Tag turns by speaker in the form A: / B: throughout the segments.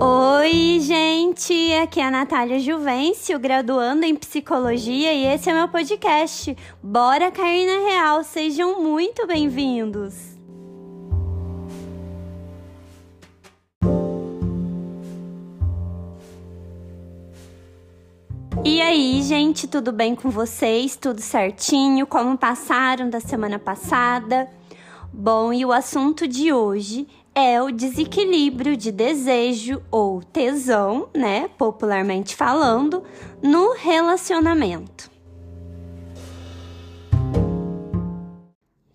A: Oi, gente! Aqui é a Natália Juvencio, graduando em psicologia, e esse é meu podcast. Bora cair na real! Sejam muito bem-vindos! E aí, gente, tudo bem com vocês? Tudo certinho? Como passaram da semana passada? Bom, e o assunto de hoje é o desequilíbrio de desejo ou tesão, né, popularmente falando, no relacionamento.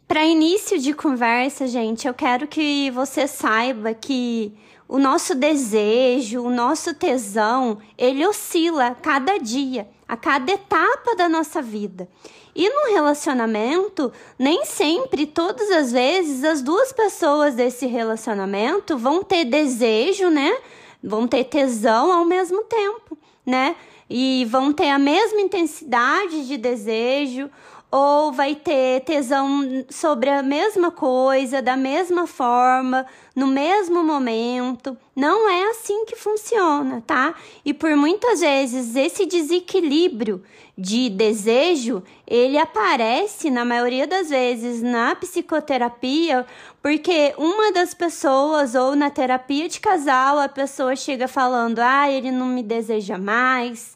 A: Para início de conversa, gente, eu quero que você saiba que o nosso desejo, o nosso tesão, ele oscila a cada dia, a cada etapa da nossa vida. E no relacionamento, nem sempre, todas as vezes, as duas pessoas desse relacionamento vão ter desejo, né? Vão ter tesão ao mesmo tempo, né? E vão ter a mesma intensidade de desejo, ou vai ter tesão sobre a mesma coisa, da mesma forma, no mesmo momento. Não é assim que funciona, tá? E por muitas vezes esse desequilíbrio de desejo, ele aparece na maioria das vezes na psicoterapia, porque uma das pessoas ou na terapia de casal, a pessoa chega falando: "Ah, ele não me deseja mais"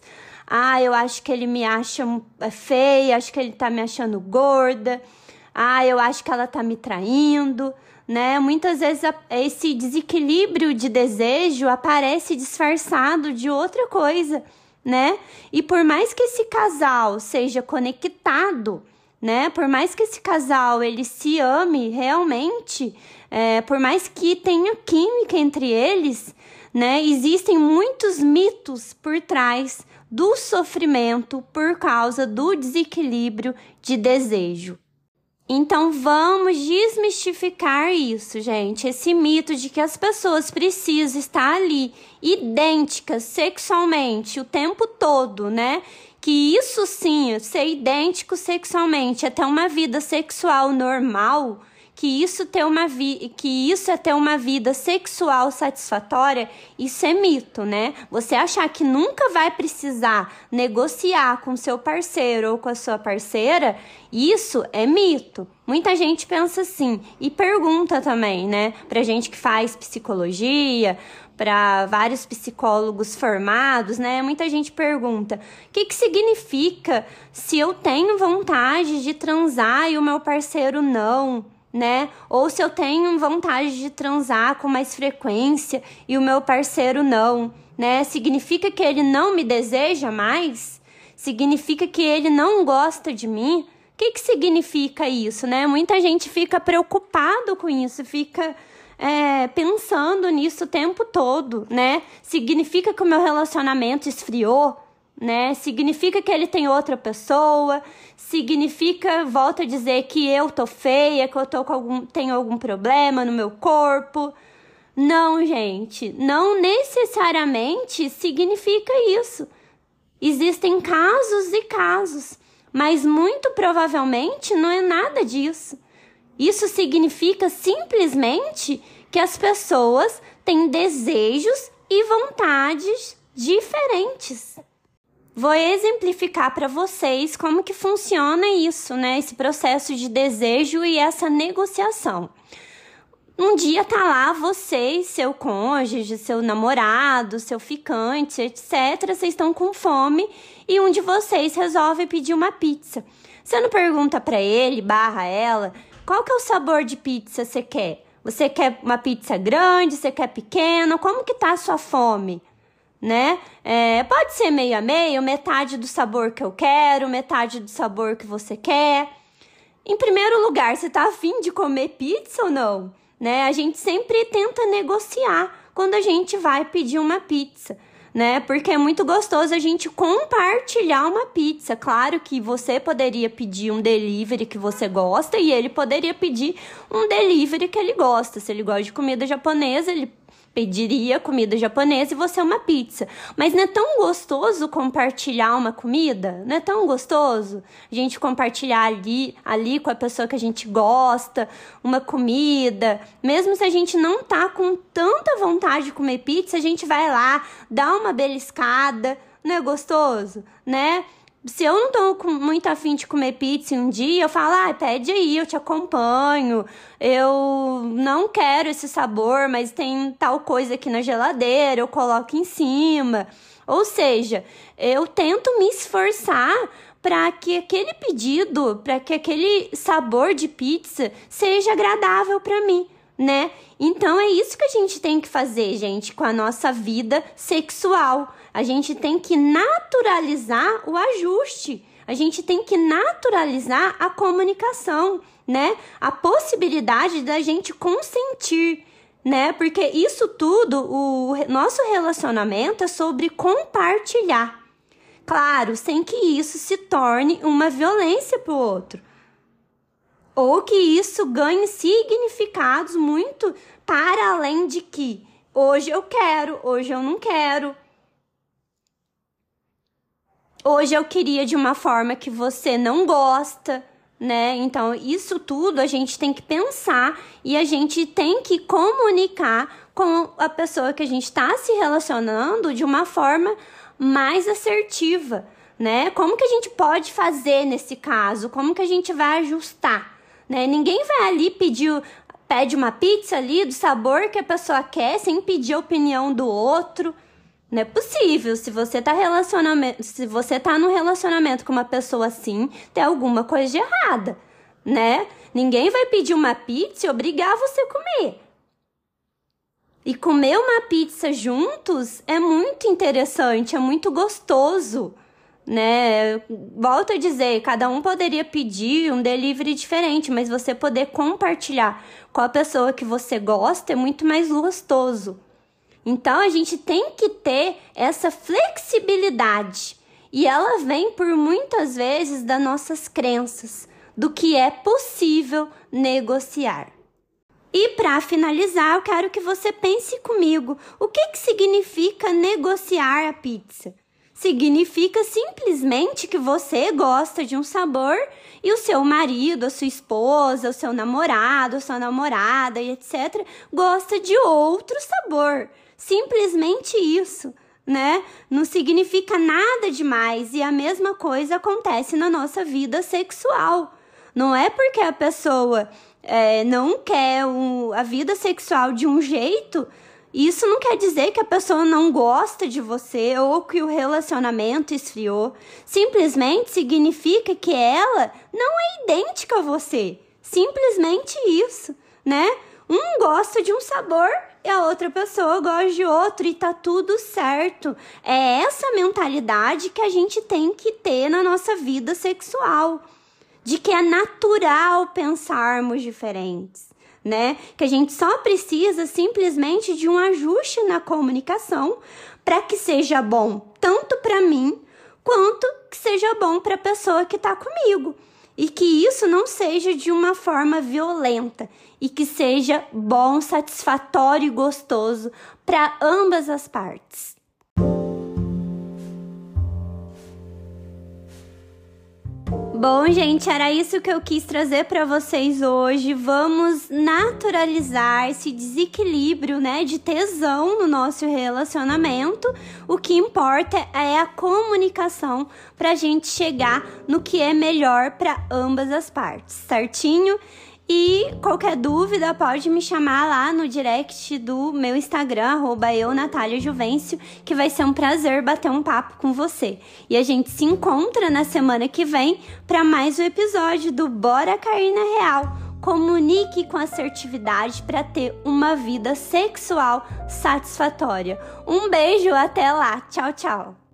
A: Ah, eu acho que ele me acha é, feia, acho que ele tá me achando gorda. Ah, eu acho que ela tá me traindo, né? Muitas vezes esse desequilíbrio de desejo aparece disfarçado de outra coisa, né? E por mais que esse casal seja conectado, né? Por mais que esse casal ele se ame realmente, é, por mais que tenha química entre eles, né? Existem muitos mitos por trás do sofrimento por causa do desequilíbrio de desejo. Então vamos desmistificar isso, gente. Esse mito de que as pessoas precisam estar ali idênticas sexualmente o tempo todo, né? Que isso sim, ser idêntico sexualmente, até uma vida sexual normal, que isso ter uma vi que isso é ter uma vida sexual satisfatória, isso é mito, né? Você achar que nunca vai precisar negociar com seu parceiro ou com a sua parceira, isso é mito. Muita gente pensa assim e pergunta também, né? Pra gente que faz psicologia, para vários psicólogos formados, né? Muita gente pergunta: o que, que significa se eu tenho vontade de transar e o meu parceiro não? Né? Ou se eu tenho vontade de transar com mais frequência e o meu parceiro não, né? Significa que ele não me deseja mais? Significa que ele não gosta de mim? O que, que significa isso, né? Muita gente fica preocupado com isso, fica é, pensando nisso o tempo todo, né? Significa que o meu relacionamento esfriou? Né? Significa que ele tem outra pessoa, significa, volta a dizer que eu tô feia, que eu tô com algum, tenho algum problema no meu corpo. Não, gente, não necessariamente significa isso. Existem casos e casos, mas muito provavelmente não é nada disso. Isso significa simplesmente que as pessoas têm desejos e vontades diferentes. Vou exemplificar para vocês como que funciona isso, né? Esse processo de desejo e essa negociação. Um dia tá lá você e seu cônjuge, seu namorado, seu ficante, etc. Vocês estão com fome e um de vocês resolve pedir uma pizza. Você não pergunta para ele, barra ela, qual que é o sabor de pizza você quer? Você quer uma pizza grande? Você quer pequena? Como que tá a sua fome? Né? É, pode ser meio a meio, metade do sabor que eu quero, metade do sabor que você quer. Em primeiro lugar, você tá afim de comer pizza ou não? Né? A gente sempre tenta negociar quando a gente vai pedir uma pizza, né? Porque é muito gostoso a gente compartilhar uma pizza. Claro que você poderia pedir um delivery que você gosta e ele poderia pedir um delivery que ele gosta. Se ele gosta de comida japonesa, ele pediria comida japonesa e você uma pizza. Mas não é tão gostoso compartilhar uma comida? Não é tão gostoso a gente compartilhar ali, ali com a pessoa que a gente gosta, uma comida. Mesmo se a gente não tá com tanta vontade de comer pizza, a gente vai lá, dá uma beliscada. Não é gostoso, né? Se eu não tô com muito afim de comer pizza um dia, eu falo, ah, pede aí, eu te acompanho. Eu não quero esse sabor, mas tem tal coisa aqui na geladeira, eu coloco em cima. Ou seja, eu tento me esforçar para que aquele pedido, para que aquele sabor de pizza seja agradável para mim, né? Então é isso que a gente tem que fazer, gente, com a nossa vida sexual. A gente tem que naturalizar o ajuste. A gente tem que naturalizar a comunicação, né? A possibilidade da gente consentir, né? Porque isso tudo, o nosso relacionamento é sobre compartilhar. Claro, sem que isso se torne uma violência para o outro. Ou que isso ganhe significados muito para além de que hoje eu quero, hoje eu não quero hoje eu queria de uma forma que você não gosta, né? Então, isso tudo a gente tem que pensar e a gente tem que comunicar com a pessoa que a gente está se relacionando de uma forma mais assertiva, né? Como que a gente pode fazer nesse caso? Como que a gente vai ajustar, né? Ninguém vai ali pedir pede uma pizza ali do sabor que a pessoa quer sem pedir a opinião do outro. Não é possível. Se você tá relacionamento, se você tá no relacionamento com uma pessoa assim, tem alguma coisa de errada, né? Ninguém vai pedir uma pizza e obrigar você a comer. E comer uma pizza juntos é muito interessante, é muito gostoso, né? Volto a dizer, cada um poderia pedir um delivery diferente, mas você poder compartilhar com a pessoa que você gosta é muito mais gostoso. Então a gente tem que ter essa flexibilidade e ela vem por muitas vezes das nossas crenças, do que é possível negociar. E para finalizar, eu quero que você pense comigo: o que, que significa negociar a pizza? Significa simplesmente que você gosta de um sabor e o seu marido, a sua esposa, o seu namorado, a sua namorada e etc. gosta de outro sabor. Simplesmente isso, né? Não significa nada demais e a mesma coisa acontece na nossa vida sexual. Não é porque a pessoa é, não quer o, a vida sexual de um jeito, isso não quer dizer que a pessoa não gosta de você ou que o relacionamento esfriou. Simplesmente significa que ela não é idêntica a você. Simplesmente isso, né? Um gosta de um sabor e a outra pessoa gosta de outro e tá tudo certo. É essa mentalidade que a gente tem que ter na nossa vida sexual, de que é natural pensarmos diferentes, né? Que a gente só precisa simplesmente de um ajuste na comunicação para que seja bom tanto para mim quanto que seja bom para a pessoa que está comigo e que isso não seja de uma forma violenta e que seja bom, satisfatório e gostoso para ambas as partes. Bom, gente, era isso que eu quis trazer para vocês hoje. Vamos naturalizar esse desequilíbrio, né, de tesão no nosso relacionamento. O que importa é a comunicação para a gente chegar no que é melhor para ambas as partes, certinho? E qualquer dúvida pode me chamar lá no direct do meu Instagram, arroba eu, Natália Juvencio, que vai ser um prazer bater um papo com você. E a gente se encontra na semana que vem para mais um episódio do Bora Cair na Real. Comunique com assertividade para ter uma vida sexual satisfatória. Um beijo, até lá. Tchau, tchau.